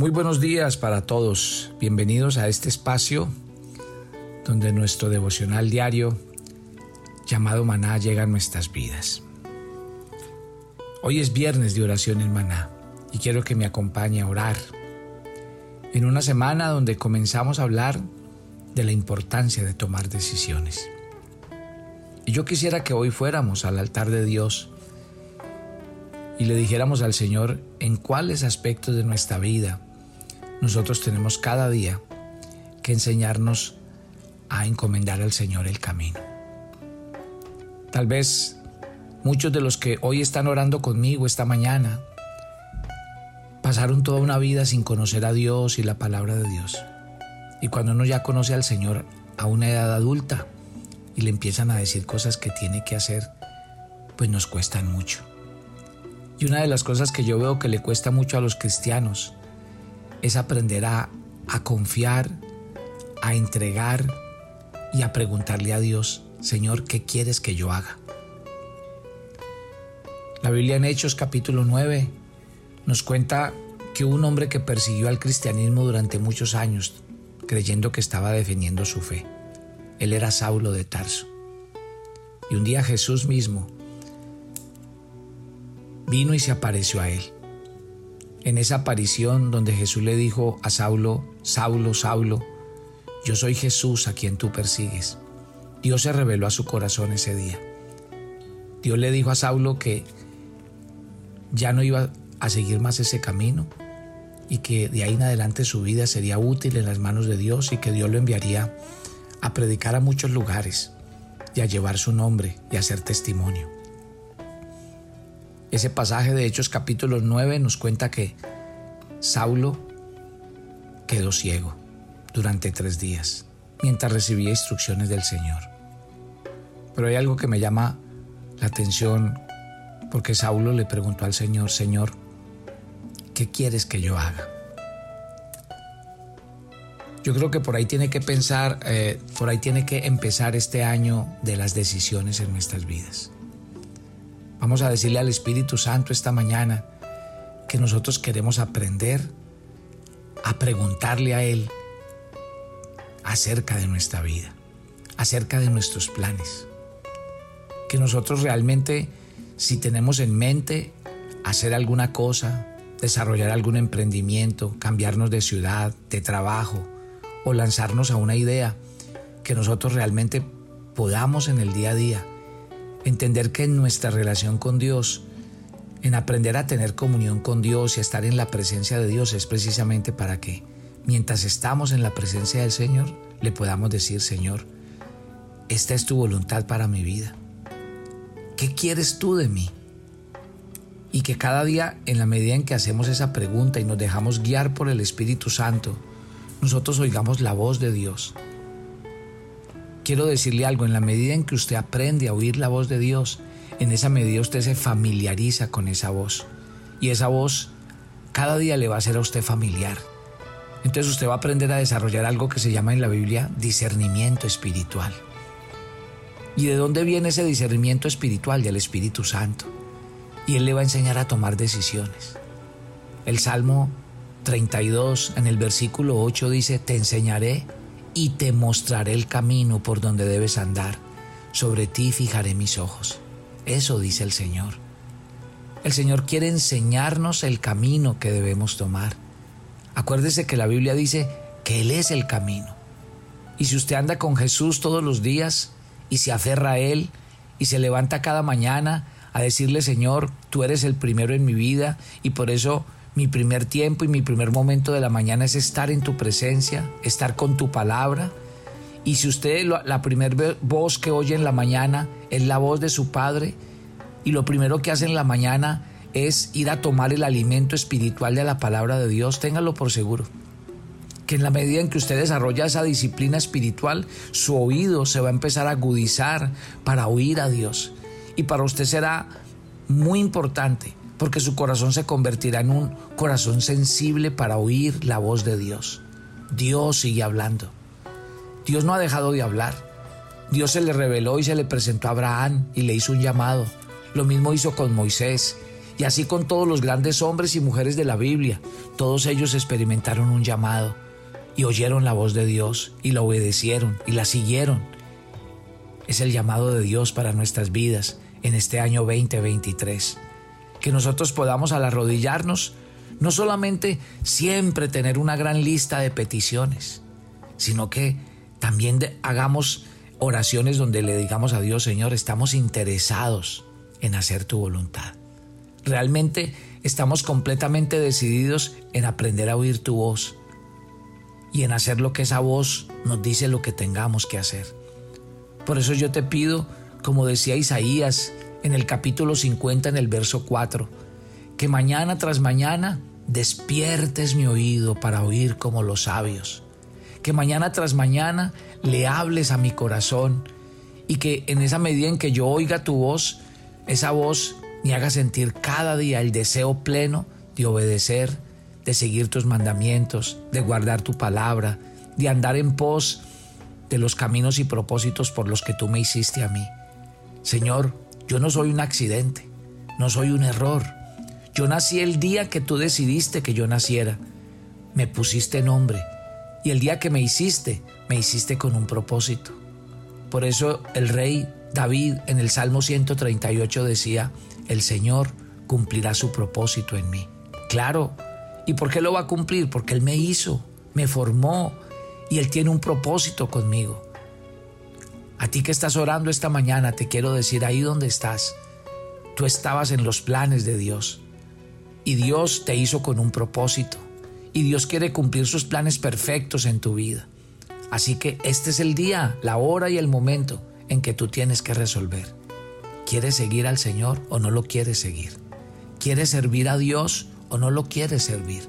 Muy buenos días para todos. Bienvenidos a este espacio donde nuestro devocional diario llamado Maná llega a nuestras vidas. Hoy es viernes de oración en Maná y quiero que me acompañe a orar. En una semana donde comenzamos a hablar de la importancia de tomar decisiones. Y yo quisiera que hoy fuéramos al altar de Dios y le dijéramos al Señor en cuáles aspectos de nuestra vida nosotros tenemos cada día que enseñarnos a encomendar al Señor el camino. Tal vez muchos de los que hoy están orando conmigo esta mañana pasaron toda una vida sin conocer a Dios y la palabra de Dios. Y cuando uno ya conoce al Señor a una edad adulta y le empiezan a decir cosas que tiene que hacer, pues nos cuestan mucho. Y una de las cosas que yo veo que le cuesta mucho a los cristianos es aprender a, confiar, a entregar y a preguntarle a Dios, Señor, ¿qué quieres que yo haga? La Biblia en Hechos capítulo 9 nos cuenta que un hombre que persiguió al cristianismo durante muchos años, creyendo que estaba defendiendo su fe. Él era Saulo de Tarso. Y un día Jesús mismo vino y se apareció a él. En esa aparición donde Jesús le dijo a Saulo, Saulo, Saulo, yo soy Jesús a quien tú persigues. Dios se reveló a su corazón ese día. Dios le dijo a Saulo que ya no iba a seguir más ese camino y que de ahí en adelante su vida sería útil en las manos de Dios y que Dios lo enviaría a predicar a muchos lugares y a llevar su nombre y a ser testimonio. Ese pasaje de Hechos capítulo 9 nos cuenta que Saulo quedó ciego durante tres días mientras recibía instrucciones del Señor. Pero hay algo que me llama la atención porque Saulo le preguntó al Señor, Señor, ¿qué quieres que yo haga? Yo creo que por ahí tiene que pensar, eh, por ahí tiene que empezar este año de las decisiones en nuestras vidas. Vamos a decirle al Espíritu Santo esta mañana que nosotros queremos aprender a preguntarle a Él acerca de nuestra vida, acerca de nuestros planes. Que nosotros realmente, si tenemos en mente hacer alguna cosa, desarrollar algún emprendimiento, cambiarnos de ciudad, de trabajo o lanzarnos a una idea, que nosotros realmente podamos en el día a día entender que en nuestra relación con Dios, en aprender a tener comunión con Dios y a estar en la presencia de Dios es precisamente para que, mientras estamos en la presencia del Señor, le podamos decir, Señor, esta es tu voluntad para mi vida. ¿Qué quieres tú de mí? Y que cada día, en la medida en que hacemos esa pregunta y nos dejamos guiar por el Espíritu Santo, nosotros oigamos la voz de Dios quiero decirle algo, en la medida en que usted aprende a oír la voz de Dios, en esa medida usted se familiariza con esa voz. Y esa voz cada día le va a ser a usted familiar. Entonces usted va a aprender a desarrollar algo que se llama en la Biblia discernimiento espiritual. ¿Y de dónde viene ese discernimiento espiritual? Del Espíritu Santo. Y Él le va a enseñar a tomar decisiones. El Salmo 32 en el versículo 8 dice, te enseñaré y te mostraré el camino por donde debes andar. Sobre ti fijaré mis ojos. Eso dice el Señor. El Señor quiere enseñarnos el camino que debemos tomar. Acuérdese que la Biblia dice que Él es el camino. Y si usted anda con Jesús todos los días y se aferra a Él y se levanta cada mañana a decirle, Señor, tú eres el primero en mi vida y por eso mi primer tiempo y mi primer momento de la mañana es estar en tu presencia, estar con tu palabra. Y si usted la primera voz que oye en la mañana es la voz de su Padre, y lo primero que hace en la mañana es ir a tomar el alimento espiritual de la palabra de Dios, téngalo por seguro. Que en la medida en que usted desarrolla esa disciplina espiritual, su oído se va a empezar a agudizar para oír a Dios. Y para usted será muy importante porque su corazón se convertirá en un corazón sensible para oír la voz de Dios. Dios sigue hablando. Dios no ha dejado de hablar. Dios se le reveló y se le presentó a Abraham y le hizo un llamado. Lo mismo hizo con Moisés Y así con todos los grandes hombres y mujeres de la Biblia, todos ellos experimentaron un llamado y oyeron la voz de Dios y la obedecieron y la siguieron. Es el llamado de Dios para nuestras vidas en este año 2023. Que nosotros podamos al arrodillarnos, no solamente siempre tener una gran lista de peticiones, sino que también hagamos oraciones donde le digamos a Dios, Señor, estamos interesados en hacer tu voluntad. Realmente estamos completamente decididos en aprender a oír tu voz y en hacer lo que esa voz nos dice lo que tengamos que hacer. Por eso yo te pido, como decía Isaías en el capítulo 50 en el verso 4, que mañana tras mañana despiertes mi oído para oír como los sabios, que mañana tras mañana le hables a mi corazón y que en esa medida en que yo oiga tu voz, esa voz me haga sentir cada día el deseo pleno de obedecer, de seguir tus mandamientos, de guardar tu palabra, de andar en pos de los caminos y propósitos por los que tú me hiciste a mí. Señor, yo no soy un accidente, no soy un error. Yo nací el día que tú decidiste que yo naciera. Me pusiste nombre y el día que me hiciste, me hiciste con un propósito. Por eso el rey David en el Salmo 138 decía, el Señor cumplirá su propósito en mí. Claro, ¿y por qué lo va a cumplir? Porque Él me hizo, me formó y Él tiene un propósito conmigo. A ti que estás orando esta mañana, te quiero decir ahí donde estás, tú estabas en los planes de Dios y Dios te hizo con un propósito y Dios quiere cumplir sus planes perfectos en tu vida. Así que este es el día, la hora y el momento en que tú tienes que resolver. ¿Quieres seguir al Señor o no lo quieres seguir? ¿Quieres servir a Dios o no lo quieres servir?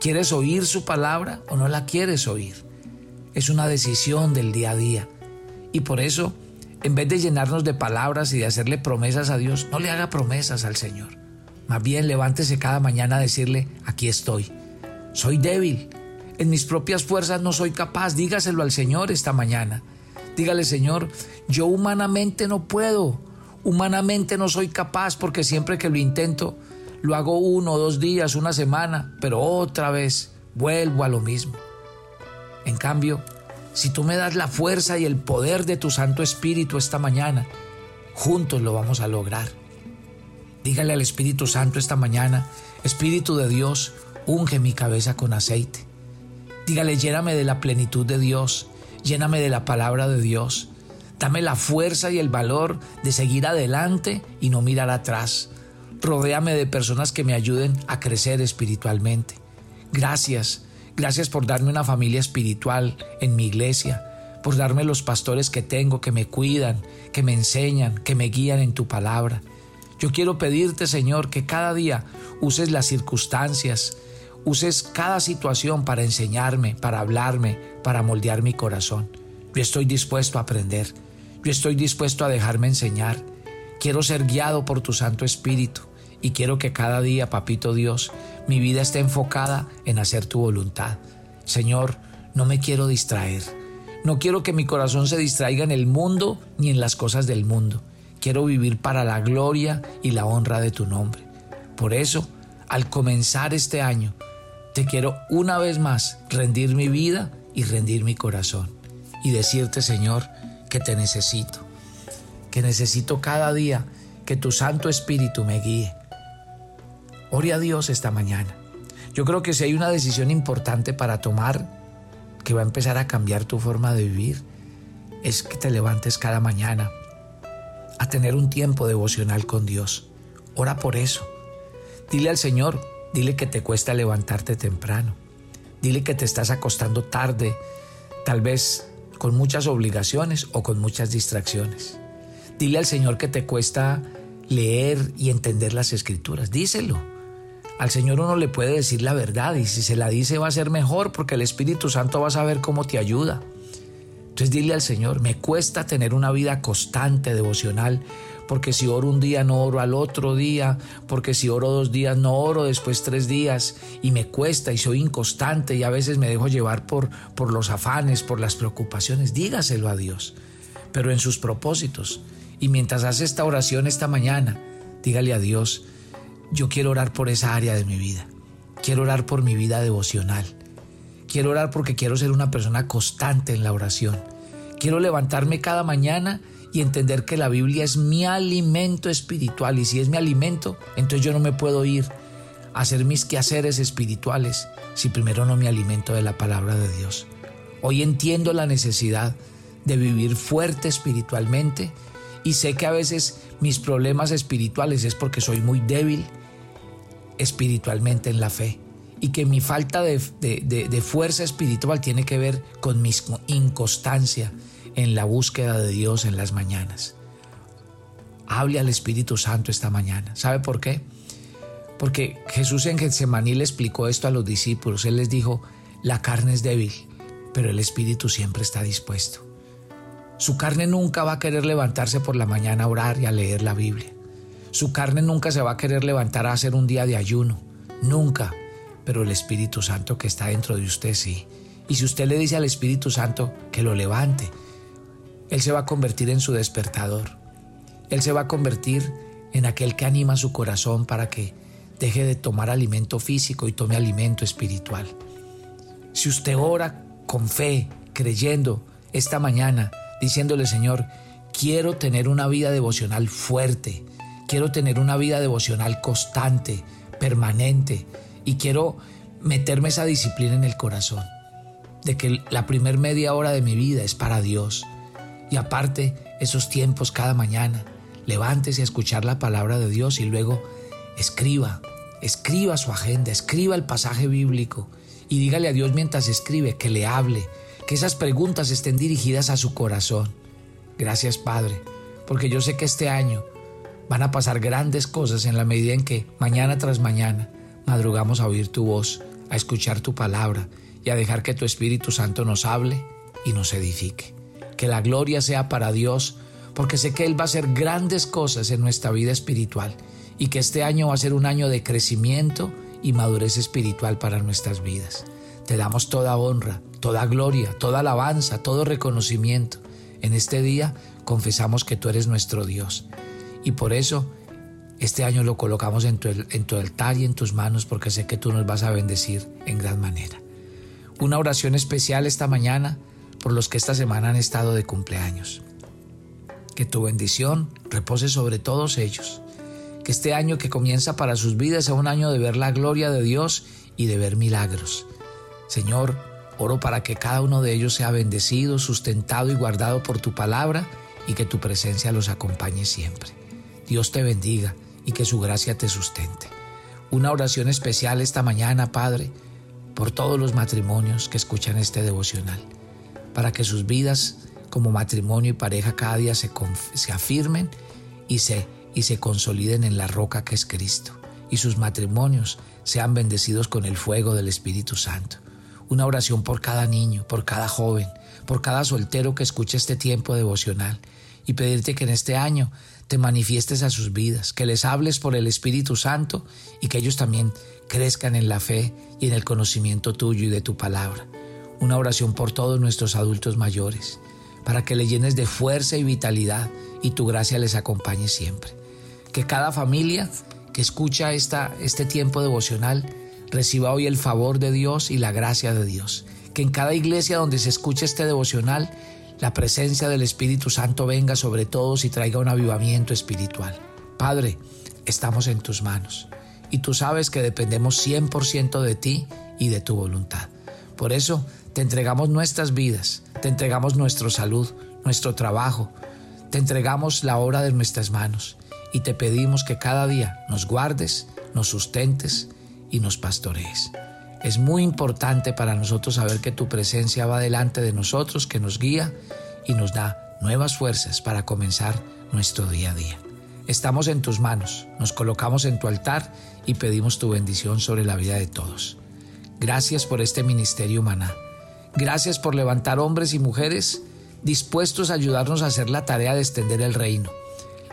¿Quieres oír su palabra o no la quieres oír? Es una decisión del día a día. Y por eso, en vez de llenarnos de palabras y de hacerle promesas a Dios, no le haga promesas al Señor. Más bien levántese cada mañana a decirle, aquí estoy soy débil. En mis propias fuerzas no soy capaz. Dígaselo al Señor esta mañana. Dígale, Señor, yo humanamente no puedo. Humanamente no soy capaz porque siempre que lo intento, lo hago uno, dos días, una semana, pero otra vez vuelvo a lo mismo. En cambio, si tú me das la fuerza y el poder de tu Santo Espíritu esta mañana, juntos lo vamos a lograr. Dígale al Espíritu Santo esta mañana, Espíritu de Dios, unge mi cabeza con aceite. Dígale, lléname de la plenitud de Dios, lléname de la palabra de Dios. Dame la fuerza y el valor de seguir adelante y no mirar atrás. Rodéame de personas que me ayuden a crecer espiritualmente. Gracias, gracias por darme una familia espiritual en mi iglesia, por darme los pastores que tengo, que me cuidan, que me enseñan, que me guían en tu palabra. Yo quiero pedirte, Señor, que cada día uses las circunstancias, uses cada situación para enseñarme, para hablarme, para moldear mi corazón. Yo estoy dispuesto a aprender. Yo estoy dispuesto a dejarme enseñar. Quiero ser guiado por tu Santo Espíritu y quiero que cada día, Papito Dios, mi vida esté enfocada en hacer tu voluntad. Señor, no me quiero distraer. No quiero que mi corazón se distraiga en el mundo ni en las cosas del mundo. Quiero vivir para la gloria y la honra de tu nombre. Por eso, al comenzar este año, te quiero una vez más rendir mi vida y rendir mi corazón y decirte, Señor, que te necesito, que necesito cada día que tu Santo Espíritu me guíe. Ore a Dios esta mañana. Yo creo que si hay una decisión importante para tomar que va a empezar a cambiar tu forma de vivir, es que te levantes cada mañana a tener un tiempo devocional con Dios. Ora por eso. Dile al Señor, Dile que te cuesta levantarte temprano. Dile que te estás acostando tarde, tal vez con muchas obligaciones o con muchas distracciones. Dile al Señor que te cuesta leer y entender las escrituras. Díselo. Al Señor uno le puede decir la verdad y si se la dice va a ser mejor porque el Espíritu Santo va a saber cómo te ayuda. Entonces dile al Señor, me cuesta tener una vida constante, devocional, porque si oro un día no oro al otro día, porque si oro dos días no oro después tres días y me cuesta y soy inconstante y a veces me dejo llevar por, por los afanes, por las preocupaciones, dígaselo a Dios, pero en sus propósitos. Y mientras hace esta oración esta mañana, dígale a Dios, yo quiero orar por esa área de mi vida. Quiero orar por mi vida devocional. Quiero orar porque quiero ser una persona constante en la oración. Quiero levantarme cada mañana y entender que la Biblia es mi alimento espiritual. Y si es mi alimento, entonces yo no me puedo ir a hacer mis quehaceres espirituales si primero no me alimento de la palabra de Dios. Hoy entiendo la necesidad de vivir fuerte espiritualmente y sé que a veces mis problemas espirituales es porque soy muy débil espiritualmente en la fe y que mi falta de, fuerza espiritual tiene que ver con mi inconstancia en la búsqueda de Dios en las mañanas. Hable al Espíritu Santo esta mañana. ¿Sabe por qué? Porque Jesús en Getsemaní le explicó esto a los discípulos. Él les dijo, la carne es débil, pero el Espíritu siempre está dispuesto. Su carne nunca va a querer levantarse por la mañana a orar y a leer la Biblia. Su carne nunca se va a querer levantar a hacer un día de ayuno. Nunca pero el Espíritu Santo que está dentro de usted sí. Y si usted le dice al Espíritu Santo que lo levante, Él se va a convertir en su despertador. Él se va a convertir en aquel que anima su corazón para que deje de tomar alimento físico y tome alimento espiritual. Si usted ora con fe, creyendo esta mañana, diciéndole Señor, quiero tener una vida devocional fuerte, quiero tener una vida devocional constante, permanente, y quiero meterme esa disciplina en el corazón, de que la primer media hora de mi vida es para Dios. Y aparte, esos tiempos cada mañana, levántese a escuchar la palabra de Dios y luego escriba, escriba su agenda, escriba el pasaje bíblico y dígale a Dios mientras escribe que le hable, que esas preguntas estén dirigidas a su corazón. Gracias Padre, porque yo sé que este año van a pasar grandes cosas en la medida en que mañana tras mañana madrugamos a oír tu voz, a escuchar tu palabra y a dejar que tu Espíritu Santo nos hable y nos edifique. Que la gloria sea para Dios, porque sé que Él va a hacer grandes cosas en nuestra vida espiritual y que este año va a ser un año de crecimiento y madurez espiritual para nuestras vidas. Te damos toda honra, toda gloria, toda alabanza, todo reconocimiento. En este día confesamos que tú eres nuestro Dios y por eso este año lo colocamos en tu, en tu altar y en tus manos porque sé que tú nos vas a bendecir en gran manera. Una oración especial esta mañana por los que esta semana han estado de cumpleaños. Que tu bendición repose sobre todos ellos. Que este año que comienza para sus vidas sea un año de ver la gloria de Dios y de ver milagros. Señor, oro para que cada uno de ellos sea bendecido, sustentado y guardado por tu palabra y que tu presencia los acompañe siempre. Dios te bendiga y que su gracia te sustente. Una oración especial esta mañana, Padre, por todos los matrimonios que escuchan este devocional, para que sus vidas como matrimonio y pareja cada día se, se afirmen y se, y se consoliden en la roca que es Cristo, y sus matrimonios sean bendecidos con el fuego del Espíritu Santo. Una oración por cada niño, por cada joven, por cada soltero que escuche este tiempo devocional y pedirte que en este año te manifiestes a sus vidas, que les hables por el Espíritu Santo y que ellos también crezcan en la fe y en el conocimiento tuyo y de tu palabra. Una oración por todos nuestros adultos mayores, para que le llenes de fuerza y vitalidad y tu gracia les acompañe siempre. Que cada familia que escucha esta, este tiempo devocional reciba hoy el favor de Dios y la gracia de Dios. Que en cada iglesia donde se escuche este devocional la presencia del Espíritu Santo venga sobre todos y traiga un avivamiento espiritual. Padre, estamos en tus manos y tú sabes que dependemos 100% de ti y de tu voluntad. Por eso te entregamos nuestras vidas, te entregamos nuestra salud, nuestro trabajo, te entregamos la obra de nuestras manos y te pedimos que cada día nos guardes, nos sustentes y nos pastorees. Es muy importante para nosotros saber que tu presencia va delante de nosotros, que nos guía y nos da nuevas fuerzas para comenzar nuestro día a día. Estamos en tus manos, nos colocamos en tu altar y pedimos tu bendición sobre la vida de todos. Gracias por este ministerio humana. Gracias por levantar hombres y mujeres dispuestos a ayudarnos a hacer la tarea de extender el reino.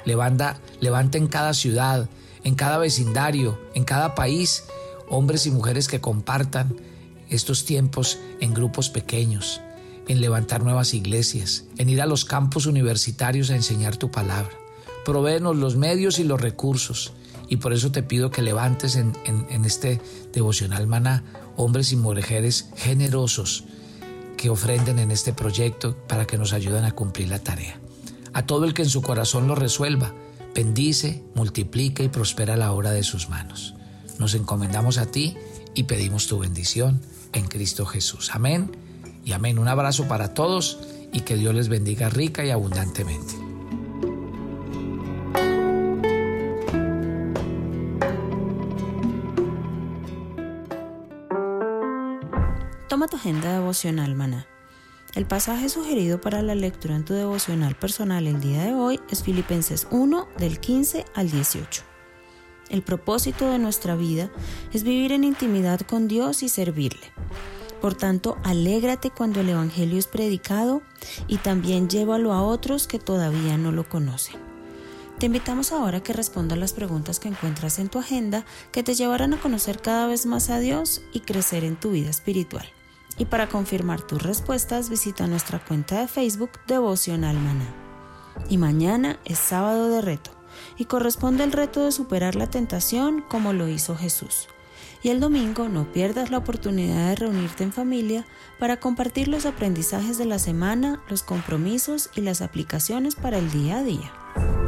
Levanta, levanta en cada ciudad, en cada vecindario, en cada país hombres y mujeres que compartan estos tiempos en grupos pequeños, en levantar nuevas iglesias, en ir a los campos universitarios a enseñar tu palabra. Provéenos los medios y los recursos Y por eso te pido que levantes en, en este devocional maná hombres y mujeres generosos que ofrenden en este proyecto para que nos ayuden a cumplir la tarea. A todo el que en su corazón lo resuelva, bendice, multiplica y prospera la obra de sus manos. Nos encomendamos a ti y pedimos tu bendición en Cristo Jesús. Amén y amén. Un abrazo para todos y que Dios les bendiga rica y abundantemente. Toma tu agenda devocional, maná. El pasaje sugerido para la lectura en tu devocional personal el día de hoy es Filipenses 1 del 15 al 18. El propósito de nuestra vida es vivir en intimidad con Dios y servirle. Por tanto, alégrate cuando el Evangelio es predicado y también llévalo a otros que todavía no lo conocen. Te invitamos ahora a que respondas las preguntas que encuentras en tu agenda que te llevarán a conocer cada vez más a Dios y crecer en tu vida espiritual. Y para confirmar tus respuestas, visita nuestra cuenta de Facebook Devocional Maná. Y mañana es sábado de reto y corresponde el reto de superar la tentación como lo hizo Jesús. Y el domingo no pierdas la oportunidad de reunirte en familia para compartir los aprendizajes de la semana, los compromisos y las aplicaciones para el día a día.